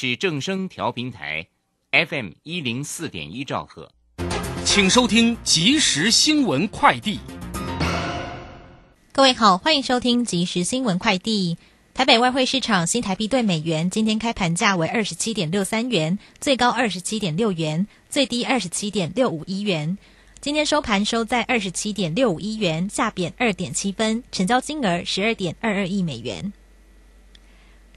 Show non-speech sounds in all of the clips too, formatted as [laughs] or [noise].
是正声调频台，FM 一零四点一兆赫，请收听即时新闻快递。各位好，欢迎收听即时新闻快递。台北外汇市场新台币对美元今天开盘价为二十七点六三元，最高二十七点六元，最低二十七点六五一元。今天收盘收在二十七点六五一元，下贬二点七分，成交金额十二点二二亿美元。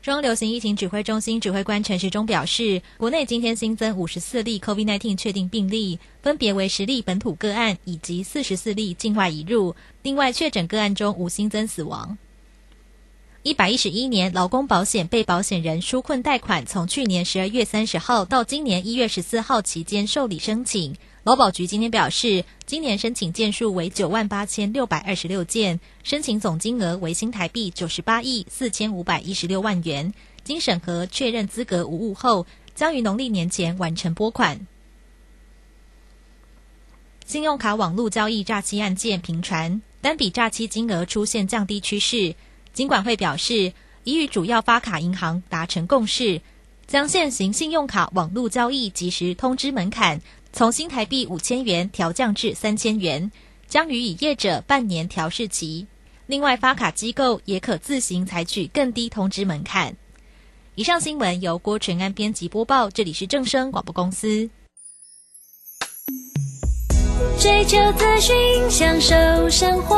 中流行疫情指挥中心指挥官陈时中表示，国内今天新增五十四例 COVID-19 确定病例，分别为十例本土个案以及四十四例境外移入。另外，确诊个案中无新增死亡。一百一十一年劳工保险被保险人纾困贷款，从去年十二月三十号到今年一月十四号期间受理申请。劳保局今天表示，今年申请件数为九万八千六百二十六件，申请总金额为新台币九十八亿四千五百一十六万元。经审核确认资格无误后，将于农历年前完成拨款。信用卡网络交易诈欺案件频传，单笔诈欺金额出现降低趋势。金管会表示，已与主要发卡银行达成共识，将现行信用卡网络交易即时通知门槛从新台币五千元调降至三千元，将予以业者半年调试期。另外，发卡机构也可自行采取更低通知门槛。以上新闻由郭纯安编辑播报，这里是正声广播公司。追求资讯，享受生活。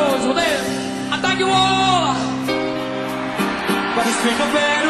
Thank you all. But it's been a better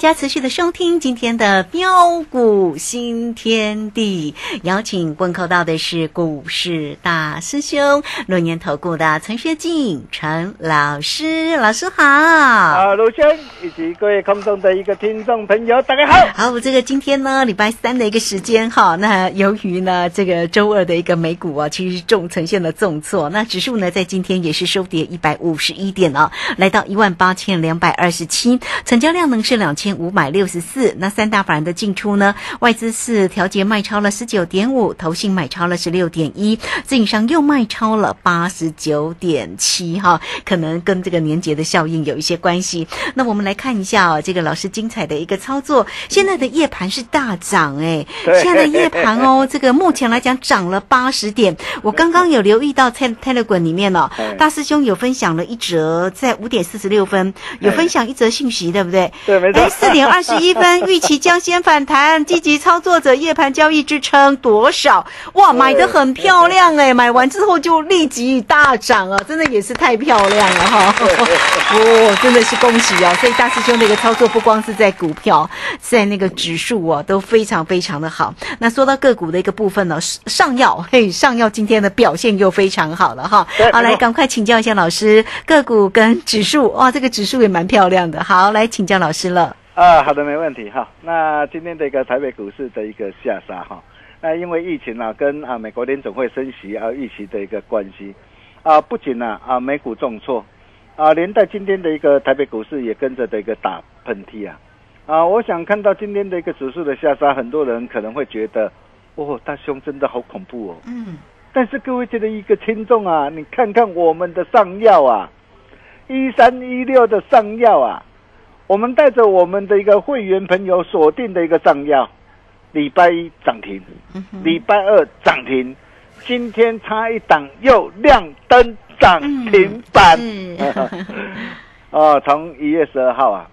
家持续的收听今天的标股新天地，邀请问候到的是股市大师兄轮年投顾的陈学进陈老师，老师好。啊，卢轩以及各位空中的一个听众朋友，大家好。好，这个今天呢，礼拜三的一个时间哈，那由于呢这个周二的一个美股啊，其实重呈现了重挫，那指数呢在今天也是收跌一百五十一点哦，来到一万八千两百二十七，成交量呢是两千五百六十四。那三大法人的进出呢，外资是调节卖超了十九点五，投信买超了十六点一，自营商又卖超了八十九点七，哈，可能跟这个年节的效应有一些关系。那我们来看一下哦，这个老师精彩的一个操作，现在的夜盘是大涨哎，对现在的夜盘哦，[laughs] 这个目前来讲涨了八十点。我刚刚有留意到 Te- Telegram 里面哦哎，大师兄有分享了一则，在五点四十六分有分享一则信息，对不对？对，没错哎，。四点二十一分，预期将先反弹，积极操作者夜盘交易支撑多少？哇，买的很漂亮哎，买完之后就立即大涨啊，真的也是太漂亮了哈！哦，真的是恭喜哦！所以大师兄的一个操作，不光是在股票，在那个指数哦，都非常非常的好。那说到个股的一个部分呢，上药嘿，上药今天的表现又非常好了哈。好，来赶快请教一下老师，个股跟指数哇，这个指数也蛮漂亮的。好，来请教老师了。啊，好的，没问题哈。那今天的一个台北股市的一个下杀哈，那因为疫情啊，跟啊美国联总会升息啊预期的一个关系啊，不仅呢啊美股重挫啊，连带今天的一个台北股市也跟着的一个打喷嚏啊啊，我想看到今天的一个指数的下杀，很多人可能会觉得，哦，大兄真的好恐怖哦。嗯，但是各位觉得一个听众啊，你看看我们的上药啊，一三一六的上药啊，我们带着我们的一个会员朋友锁定的一个上药，礼拜一涨停，礼拜二涨停，今天差一档又亮灯涨停板。是 [laughs] 哦，从一月十二号啊，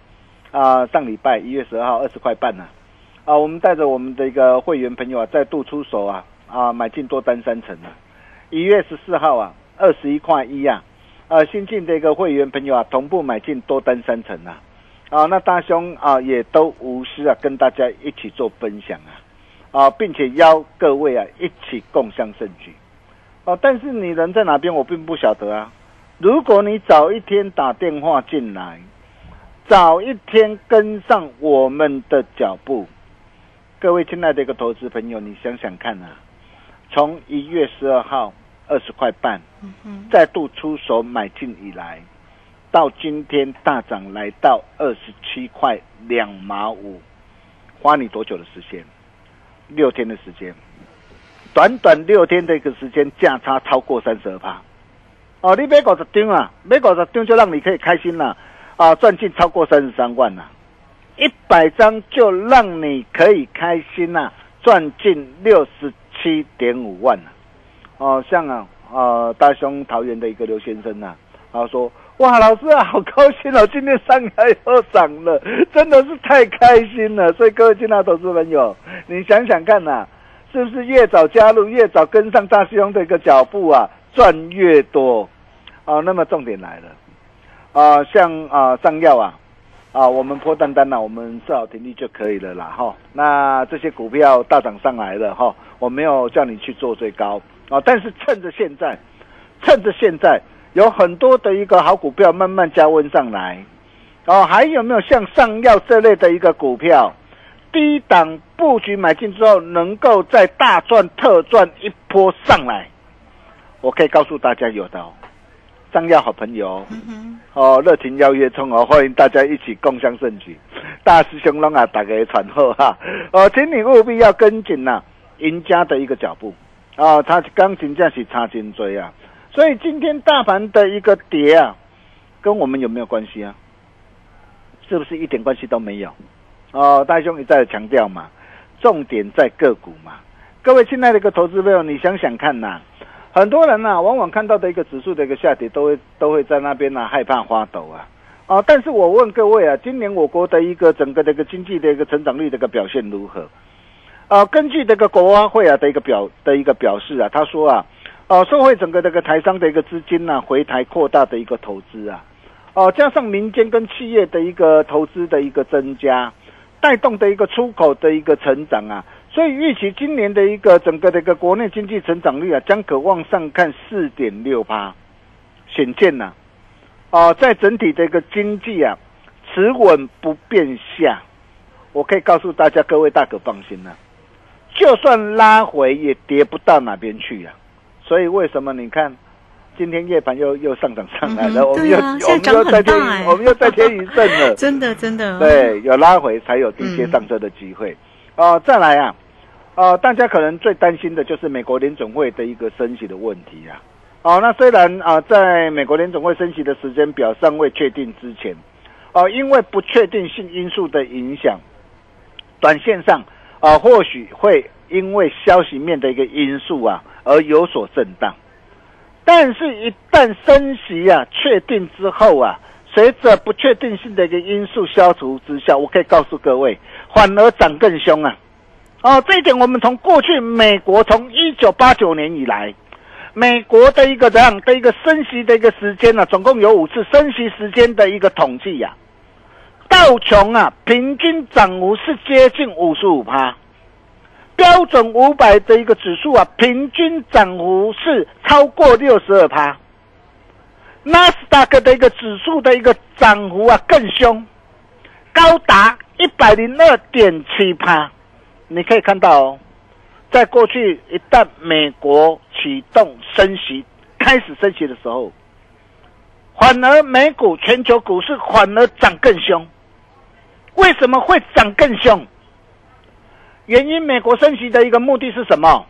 啊、上礼拜一月十二号二十块半呢、啊，我们带着我们的一个会员朋友啊，再度出手啊，啊，买进多单三成啊。一月十四号啊，二十一块一啊，呃，新进的一个会员朋友啊，同步买进多单三成啊，啊，那大兄啊，也都无私啊，跟大家一起做分享啊，啊，并且邀各位啊，一起共襄盛举。哦、但是你人在哪边，我并不晓得啊。如果你早一天打电话进来，早一天跟上我们的脚步，各位亲爱的一个投资朋友，你想想看啊，从一月十二号二十块半，再度出手买进以来，到今天大涨来到二十七块两毛五，花你多久的时间？六天的时间，短短六天的一个时间，价差超过三十二趴。哦，你买五十张啊，买五十张就让你可以开心了，啊，赚进超过三十三万了，一百张就让你可以开心呐、赚进六十七点五万了。哦，像啊，呃，大兄桃园的一个刘先生呐、啊，他说，哇，老师啊，好高兴哦，今天上海又涨了，真的是太开心了。所以各位亲爱投资朋友，你想想看呐、是不是越早加入，越早跟上大师兄的一个脚步啊，赚越多？啊，那么重点来了，啊，像啊上药啊，啊，我们破单单呢、我们设好停利就可以了啦，哈。那这些股票大涨上来了，哈，我没有叫你去做最高啊，但是趁着现在，趁着现在有很多的一个好股票慢慢加温上来，哦，还有没有像上药这类的一个股票，低档布局买进之后，能够在大赚特赚一波上来？我可以告诉大家有的哦，上药好朋友哦，热情邀约中哦，欢迎大家一起共襄盛举。大师兄龙啊，打给传后哈。哦，请你务必要跟紧呐、赢家的一个脚步。啊，他刚真正是差金追啊，所以今天大盘的一个跌啊，跟我们有没有关系啊？是不是一点关系都没有？哦，大兄一再强调嘛，重点在个股嘛。各位亲爱的一个投资朋友，你想想看呐、很多人呐、往往看到的一个指数的一个下跌，都会都会在那边呐、害怕发抖啊。啊，但是我问各位啊，今年我国的一个整个的一个经济的一个成长率的一个表现如何？啊，根据这个国发会啊的一个表的一个表示啊，他说啊，哦、社会整个这个台商的一个资金呐、回台扩大的一个投资啊，哦、加上民间跟企业的一个投资的一个增加，带动的一个出口的一个成长啊，所以预期今年的一个整个的一个国内经济成长率啊，将可往上看四点六趴，显见呐、啊，在整体的一个经济啊持稳不变下，我可以告诉大家，各位大可放心了、就算拉回也跌不到哪边去呀、所以为什么你看今天夜盘又又上涨上来嗯了，我们又、啊我们又再添我们又再添一阵了，[laughs] 真的真的，对，有拉回才有低阶嗯上车的机会。哦、再来啊，哦、大家可能最担心的就是美国联总会的一个升息的问题啊。哦，那虽然啊、在美国联总会升息的时间表尚未确定之前，哦、因为不确定性因素的影响，短线上啊、或许会因为消息面的一个因素啊而有所震荡。但是，一旦升息啊确定之后啊，随着不确定性的一个因素消除之下，我可以告诉各位，反而涨更凶啊！哦，这一点我们从过去美国从一九八九年以来，美国的一个这样的一个升息的一个时间呢、总共有五次升息时间的一个统计呀、道琼啊平均涨幅是接近五十五趴。标准五百的一个指数啊，平均涨幅是超过六十二趴。纳斯达克的一个指数的一个涨幅啊更凶，高达一百零二点七趴。你可以看到哦，在过去一旦美国启动升息、开始升息的时候，反而美股全球股市反而涨更凶。为什么会涨更凶？原因美国升息的一个目的是什么？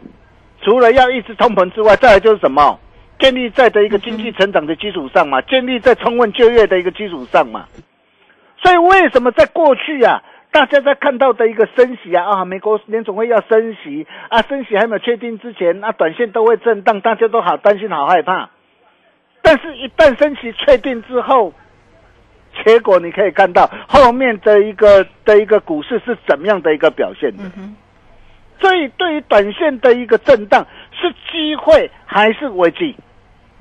除了要抑制通膨之外，再来就是什么？建立在的一个经济成长的基础上嘛，建立在充分就业的一个基础上嘛。所以为什么在过去啊，大家在看到的一个升息啊啊，美国联总会要升息啊，升息还没有确定之前，啊，短线都会震荡，大家都好担心、好害怕。但是，一旦升息确定之后，结果你可以看到后面的一个的一个股市是怎么样的一个表现的。嗯，所以，对于短线的一个震荡，是机会还是危机？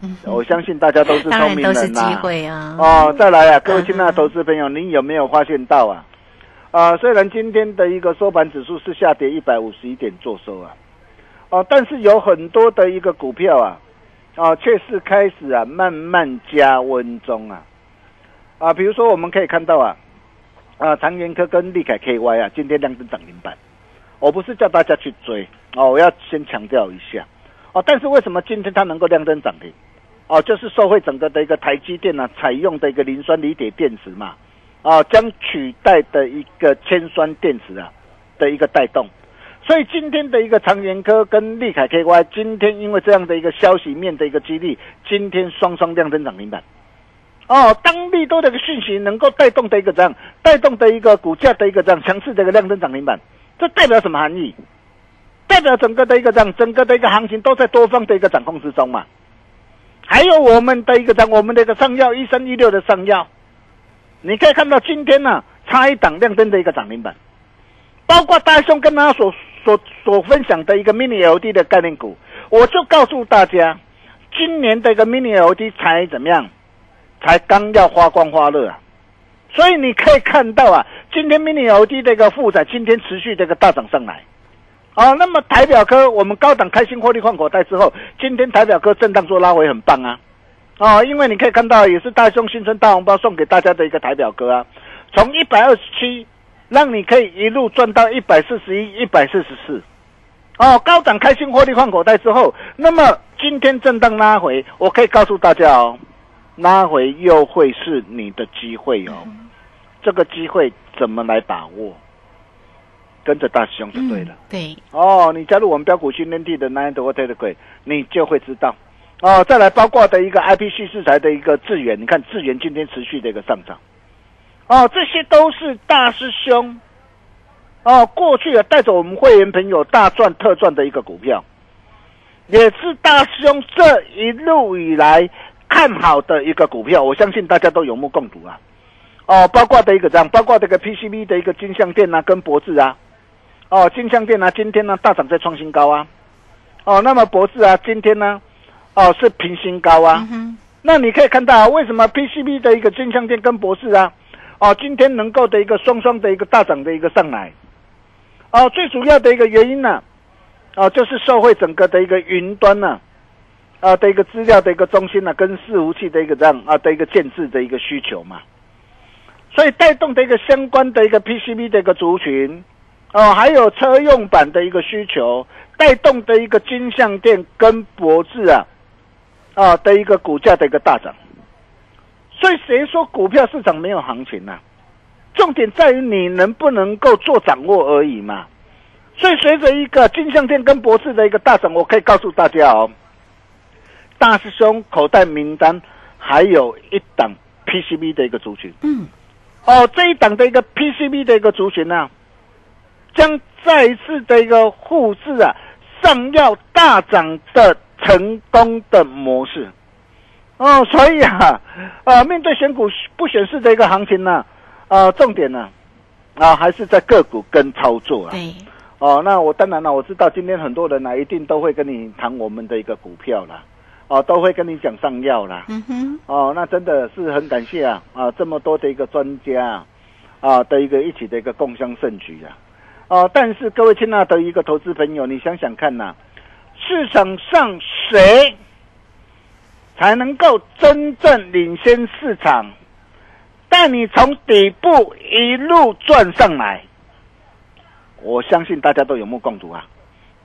嗯我相信大家都是当聪明人呐、会啊。哦，再来啊，各位亲爱的投资朋友，您有没有发现到啊？啊、虽然今天的一个收盘指数是下跌一百五十一点做收啊，哦，但是有很多的一个股票啊，哦，却是开始啊慢慢加温中啊，啊，比如说我们可以看到啊，啊，长源科跟利凯 KY 啊，今天亮灯涨停板，我不是叫大家去追哦，我要先强调一下哦，但是为什么今天它能够亮灯涨停？哦，就是受惠整个的一个台积电呢、采用的一个磷酸锂铁电池嘛，啊，将取代的一个铅酸电池啊的一个带动，所以今天的一个长源科跟利凯 KY，今天因为这样的一个消息面的一个激励，今天双双亮灯涨停板。哦，当利多的一个讯息能够带动的一个这样，带动的一个股价的一个这样强势的一个量增涨停板，这代表什么含义？代表整个的一个这样，整个的一个行情都在多方的一个掌控之中嘛。还有我们的一个涨，我们的一个上药一三一六的上药，你可以看到今天呢、差一档亮灯的一个涨停板，包括大兄跟他所所所分享的一个 mini LED 的概念股，我就告诉大家，今年的一个 mini LED 才怎么样，才刚要发光发热啊，所以你可以看到啊，今天 mini LED 的一个负载今天持续这个大涨上来。啊，那么台表科我们高档开心获利换口袋之后，今天台表科震荡做拉回很棒啊，哦，因为你可以看到也是大兄新春大红包送给大家的一个台表科啊，从一百二十七让你可以一路赚到一百四十一、一百四十四，哦，高档开心获利换口袋之后，那么今天震荡拉回，我可以告诉大家哦，拉回又会是你的机会哦，这个机会怎么来把握？跟着大师兄就对了。嗯对，哦，你加入我们标股训练地的 Nine d o t e 的贵，你就会知道。哦，再来包括的一个 IPC 制裁的一个智源，你看智源今天持续的一个上涨。哦，这些都是大师兄哦，过去啊带着我们会员朋友大赚特赚的一个股票，也是大师兄这一路以来看好的一个股票，我相信大家都有目共睹啊。哦，包括的一个这样，包括这个 PCB 的一个金相电啊，跟博智啊，哦，金相电啊、今天呢大涨在创新高啊，哦，那么博智啊，今天呢，哦是平新高啊，嗯，那你可以看到、啊、为什么 PCB 的一个金相电跟博智啊，哦，今天能够的一个双双的一个大涨的一个上来，哦，最主要的一个原因呢、哦，就是受惠整个的一个云端呢、啊，的一个资料的一个中心呢、跟伺服器的一个这样啊的一个建制的一个需求嘛，所以带动的一个相关的一个 PCB 的一个族群，哦，还有车用版的一个需求，带动的一个金相电跟博智啊。啊的一个股价的一个大涨。所以谁说股票市场没有行情呢、重点在于你能不能够做掌握而已嘛。所以随着一个金相店跟博士的一个大涨，我可以告诉大家哦，大师兄口袋名单还有一档 PCB 的一个族群。嗯，哦，这一档的一个 PCB 的一个族群呢、将再一次的一个复制啊上药大涨的成功的模式。哦，所以啊，呃，面对选股不选市的一个行情呢、呃，重点呢、啊，还是在个股跟操作啊。对，哦，那我当然了，我知道今天很多人呢、一定都会跟你谈我们的一个股票啦，哦，都会跟你讲上药啦。嗯哼，哦，那真的是很感谢啊啊，这么多的一个专家啊啊的一个一起的一个共襄盛举啊。哦，但是各位亲爱的一个投资朋友，你想想看呐、市场上谁才能够真正领先市场，带你从底部一路赚上来？我相信大家都有目共睹啊。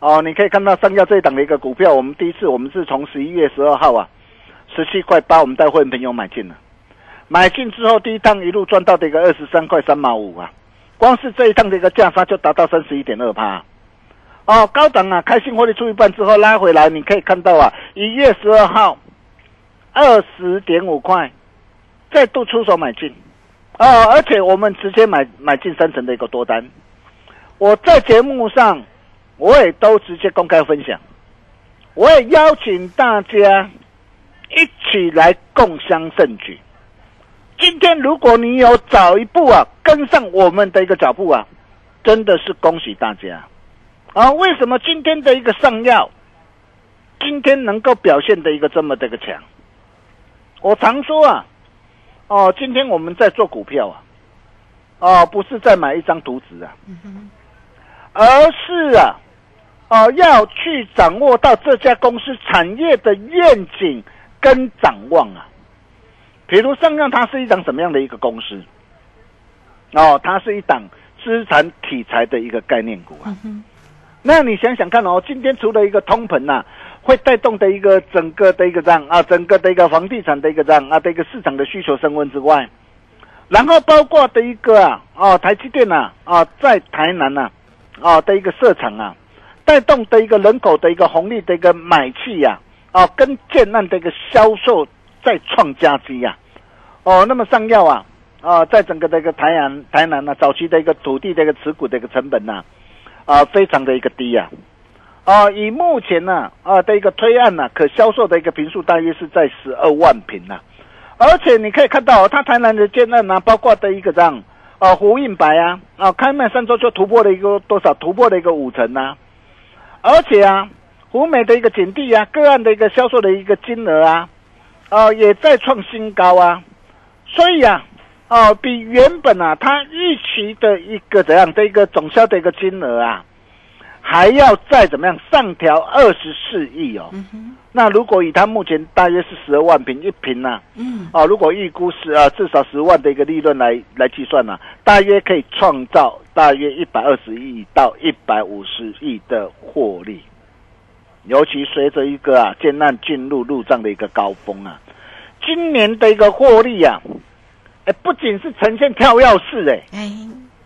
哦，你可以看到上药这一档的一个股票，我们第一次我们是从十一月十二号啊，十七块八，我们带会员朋友买进了，买进之后第一趟一路赚到的一个二十三块三毛五啊，光是这一趟的一个价差就达到三十一点二趴。哦，高档啊，开心获利出一半之后拉回来，你可以看到啊，一月十二号二十点五块，再度出手买进，哦，而且我们直接买买进三成的一个多单。我在节目上我也都直接公开分享，我也邀请大家一起来共襄盛举。今天如果你有早一步啊跟上我们的一个脚步啊，真的是恭喜大家啊！为什么今天的一个上药，今天能够表现的一个这么的一个强？我常说啊，哦，今天我们在做股票啊，哦，不是在买一张图纸啊，而是啊，哦，要去掌握到这家公司产业的愿景跟展望啊。比如上样，它是一档什么样的一个公司？哦，它是一档资产题材的一个概念股啊。那你想想看哦，今天除了一个通膨呐、会带动的一个整个的一个这样啊，整个的一个房地产的一个这样啊的一个市场的需求升温之外，然后包括的一个啊，哦，台积电呐啊，在台南呐啊的一个设厂啊，带动的一个人口的一个红利的一个买气呀啊，跟建案的一个销售再创佳绩呀、哦，那么上药啊啊，在整个的一个台南台南呢、早期的一个土地的一个持股的一个成本呐啊非常的一个低呀、啊，以目前呢啊的一个推案呢、可销售的一个平数大约是在十二万平呐、而且你可以看到、哦，它台南的建案呢、包括的一个这样啊胡印白啊啊，开卖三周就突破了一个多少？突破了一个五成呐、而且啊，湖美的一个景地啊，个案的一个销售的一个金额啊，啊也在创新高啊，所以啊。哦，比原本啊，它预期的一个怎样的一个总销的一个金额啊，还要再怎么样上调二十四亿哦。那如果以它目前大约是十二万平一平呢、嗯，哦，如果预估是啊至少十万的一个利润来来计算呢、大约可以创造大约一百二十亿到一百五十亿的获利。尤其随着一个啊建案进入入账的一个高峰啊，今年的一个获利啊，哎，不仅是呈现跳跃式哎，哎，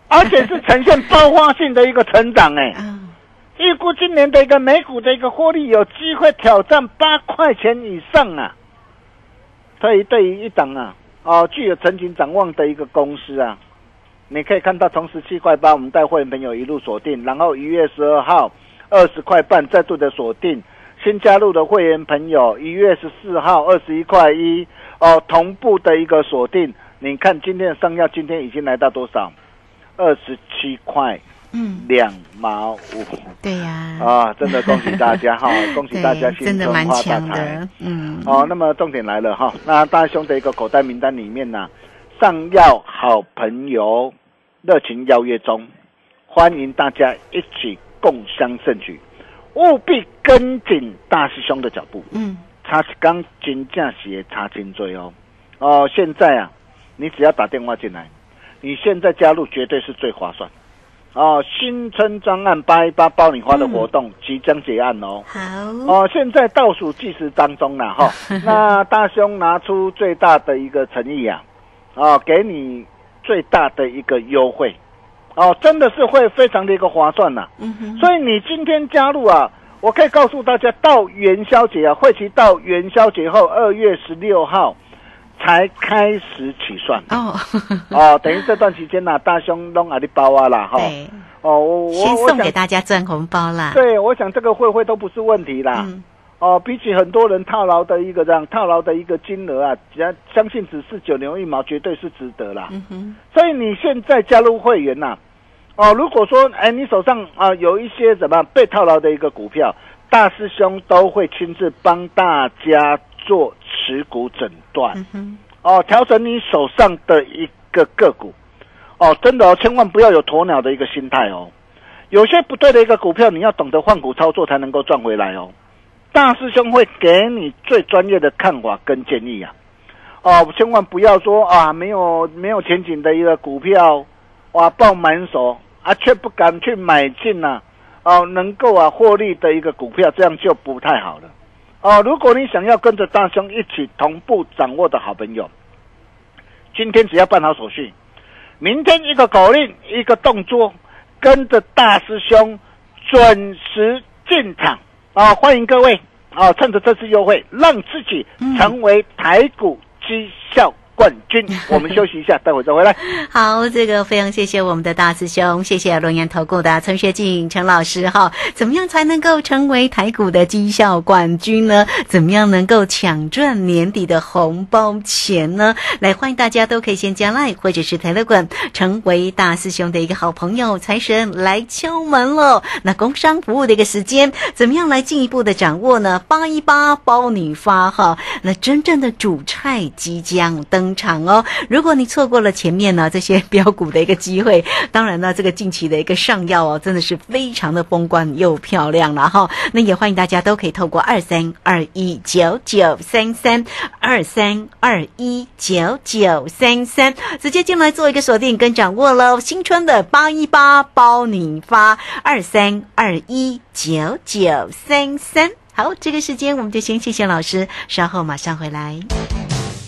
而且是呈现爆发性的一个成长哎。啊，[laughs] 预估今年的一个美股的一个获利有机会挑战八块钱以上啊。所以对于一档啊，哦，具有前景展望的一个公司啊，你可以看到从十七块八，我们带会员朋友一路锁定，然后一月十二号二十块半再度的锁定，新加入的会员朋友一月十四号二十一块一，哦，同步的一个锁定。你看今天的上药今天已经来到多少？二十七块嗯，两毛五。对呀，啊，真的恭喜大家哈，[laughs] 恭喜大家新春发大强财的。，嗯，哦，那么重点来了哈，那大兄的一个口袋名单里面呢，上药好朋友热情邀约中，欢迎大家一起共襄盛举，务必跟紧大师兄的脚步。嗯，差一刚金价鞋差金追哦。哦，现在啊，你只要打电话进来，你现在加入绝对是最划算。哦，新春专案八一八爆你花的活动即将结案哦。好，哦，现在倒数计时当中了哈。[laughs] 那大兄拿出最大的一个诚意啊，哦，给你最大的一个优惠，哦，真的是会非常的一个划算呐、嗯哼，所以你今天加入啊，我可以告诉大家，到元宵节啊，会期到元宵节后二月十六号才开始起算。哦，哦，等于这段期间呢、大兄弄阿里包啊啦哈。对，哦，我先我我想送给大家赚红包啦。对，我想这个会会都不是问题啦。嗯，哦，比起很多人套牢的一个这样套牢的一个金额啊，只要相信只是九牛一毛，绝对是值得啦。嗯哼，所以你现在加入会员呐、哦，如果说哎你手上啊、有一些怎么样被套牢的一个股票，大师兄都会亲自帮大家做持股诊断。嗯，哦，调整你手上的一个个股，哦，真的哦，千万不要有鸵鸟的一个心态哦。有些不对的一个股票，你要懂得换股操作才能够赚回来哦。大师兄会给你最专业的看法跟建议啊。哦，千万不要说啊，没有没有前景的一个股票，哇，抱满手啊，却不敢去买进呐、哦，能够啊获利的一个股票，这样就不太好了。哦，如果你想要跟着大兄一起同步掌握的好朋友，今天只要办好手续，明天一个口令一个动作，跟着大师兄准时进场啊！欢迎各位啊！趁着这次优惠，让自己成为台股绩效冠军。[laughs] 我们休息一下，待会再回来。好，这个非常谢谢我们的大师兄，谢谢龙岩投顾的陈学进陈老师哈。怎么样才能够成为台股的绩效冠军呢？怎么样能够抢赚年底的红包钱呢？来，欢迎大家都可以先加 line 或者是 Telegram，成为大师兄的一个好朋友。财神来敲门喽！那工商服务的一个时间，怎么样来进一步的掌握呢？八一八包你发哈，那真正的主菜即将登场哦。如果你错过了前面呢这些标股的一个机会，[laughs] 当然呢，这个近期的一个上药哦，真的是非常的风光又漂亮了哈。那也欢迎大家都可以透过二三二一九九三三二三二一九九三三直接进来做一个锁定跟掌握喽。新春的八一八包你发二三二一九九三三。好，这个时间我们就先谢谢老师，稍后马上回来。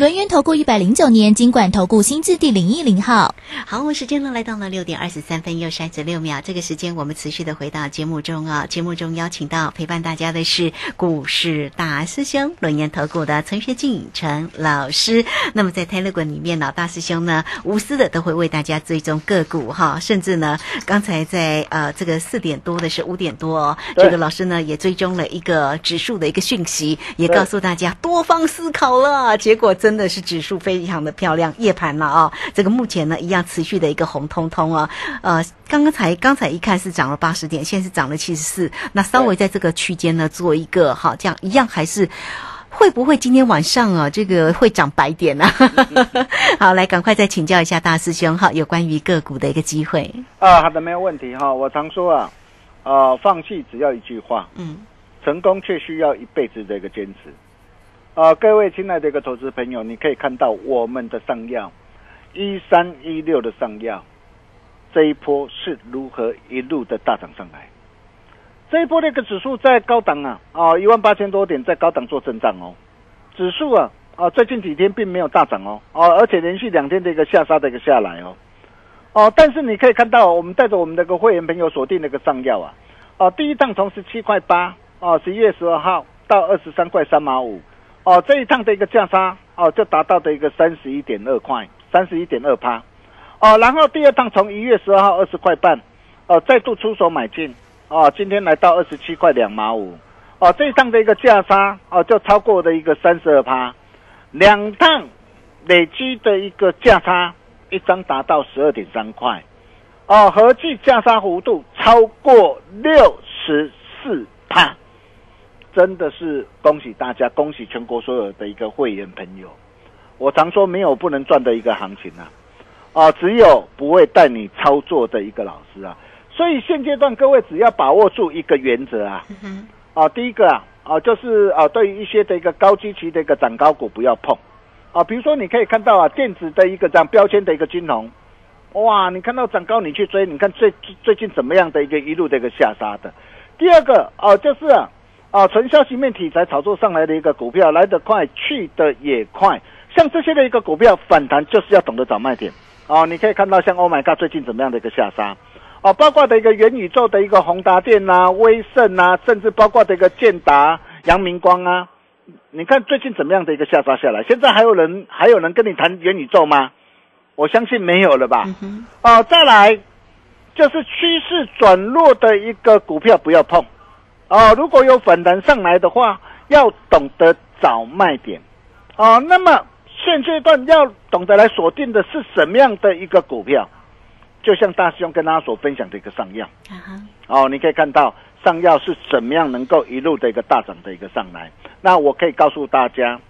轮源投顾一百零九年金管投顾新字第零一零号。好，我们时间呢来到了六点二十三分又三十六秒。这个时间我们持续的回到节目中啊，节目中邀请到陪伴大家的是股市大师兄轮源投顾的陈学进陈老师。那么在 Telegram 里面呢，大师兄呢无私的都会为大家追踪个股哈，甚至呢刚才在呃这个四点多的是五点多哦，这个老师呢也追踪了一个指数的一个讯息，也告诉大家多方思考了，结果真的是指数非常的漂亮，夜盘了啊、这个目前呢一样持续的一个红彤彤啊，呃，刚刚才刚才一看是涨了八十点，现在是涨了七十四，那稍微在这个区间呢做一个哈，这样一样还是。会不会今天晚上啊，这个会涨白点呢、[laughs] 好，来赶快再请教一下大师兄哈，有关于个股的一个机会。啊，好的，没有问题哈。我常说啊，啊，放弃只要一句话，嗯，成功却需要一辈子的一个坚持。啊，各位亲爱的一个投资朋友，你可以看到我们的上药一三一六的上药，这一波是如何一路的大涨上来。这一波那个指数在高档啊，啊一万八千多点在高档做震荡哦，指数啊哦，最近几天并没有大涨哦，哦，而且连续两天的一个下杀的一个下来哦，哦，但是你可以看到，我们带着我们的个会员朋友锁定那个上药啊，哦，第一趟从十七块八，哦，十一月十二号到二十三块三毛五，哦，这一趟的一个价差，哦，就达到的一个三十一点二块，三十一点二趴，哦，然后第二趟从一月十二号二十块半，哦，再度出手买进，哦，今天来到二十七块两毛五，哦，这一趟的一个价差，哦，就超过的一个三十二趴，两趟累积的一个价差，一张达到十二点三块，哦，合计价差幅度超过六十四趴，真的是恭喜大家，恭喜全国所有的一个会员朋友。我常说没有不能赚的一个行情啊，啊，只有不会带你操作的一个老师啊。所以现阶段各位只要把握住一个原则啊，啊，第一个啊，啊，就是啊，对于一些的一个高基期的一个涨高股不要碰，啊，比如说你可以看到啊，电子的一个这样标签的一个金融，哇，你看到涨高你去追，你看最最近怎么样的一个一路的一个下杀的。第二个哦、就是啊，啊，纯消息面题材炒作上来的一个股票来得快，去的也快，像这些的一个股票反弹就是要懂得找卖点哦。你可以看到像 Oh my God 最近怎么样的一个下杀。哦，包括的一个元宇宙的一个宏达电啊、威盛啊，甚至包括的一个建达、阳明光啊，你看最近怎么样的一个下杀下来？现在还有人还有人跟你谈元宇宙吗？我相信没有了吧。哦，再来就是趋势转弱的一个股票不要碰。哦，如果有反弹上来的话，要懂得找卖点。哦，那么现阶段要懂得来锁定的是什么样的一个股票？就像大师兄跟大家所分享的一个上药，哦，你可以看到上药是怎么样能够一路的一个大涨的一个上来。那我可以告诉大家，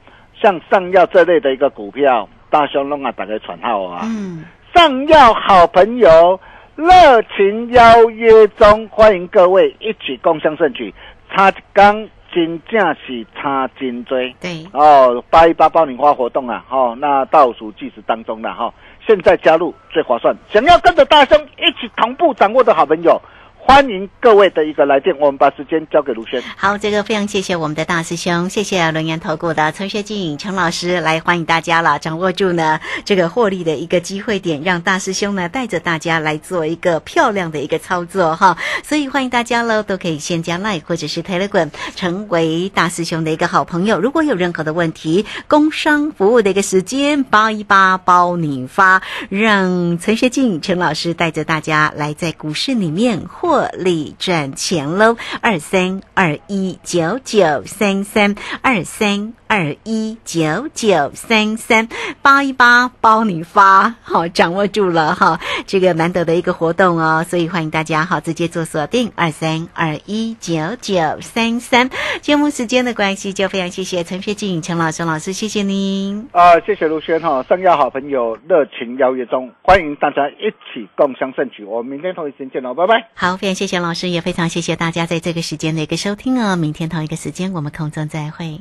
像上药这类的一个股票，大兄弄啊打开传号啊，嗯，上药好朋友热情邀约中，欢迎各位一起共襄盛举。差一缸真正是差真多。对，哦，八一八爆年花活动啊，哦，那倒数计时当中了哈、现在加入最划算。想要跟着大兄一起同步掌握的好朋友，欢迎各位的一个来电。我们把时间交给卢轩。好，这个非常谢谢我们的大师兄，谢谢轮研投顾的陈学静陈老师来欢迎大家了，掌握住呢这个获利的一个机会点，让大师兄呢带着大家来做一个漂亮的一个操作哈。所以欢迎大家喽，都可以先加 Line 或者是 Telegram 成为大师兄的一个好朋友。如果有任何的问题，工商服务的一个时间八一八包你发，让陈学静陈老师带着大家来在股市里面获利赚钱喽。二三二一九九三三二三二一九九三三八一八包你发，好，掌握住了哈，这个难得的一个活动哦，所以欢迎大家好直接做锁定二三二一九九三三。节目时间的关系，就非常谢谢陈学静陈老师老师，谢谢您。啊、谢谢卢轩哈，上亚好朋友热情邀约中，欢迎大家一起共享盛举。我们明天同一时间见喽，拜拜。好，非常谢谢老师，也非常谢谢大家在这个时间的一个收听哦。明天同一个时间，我们空中再会。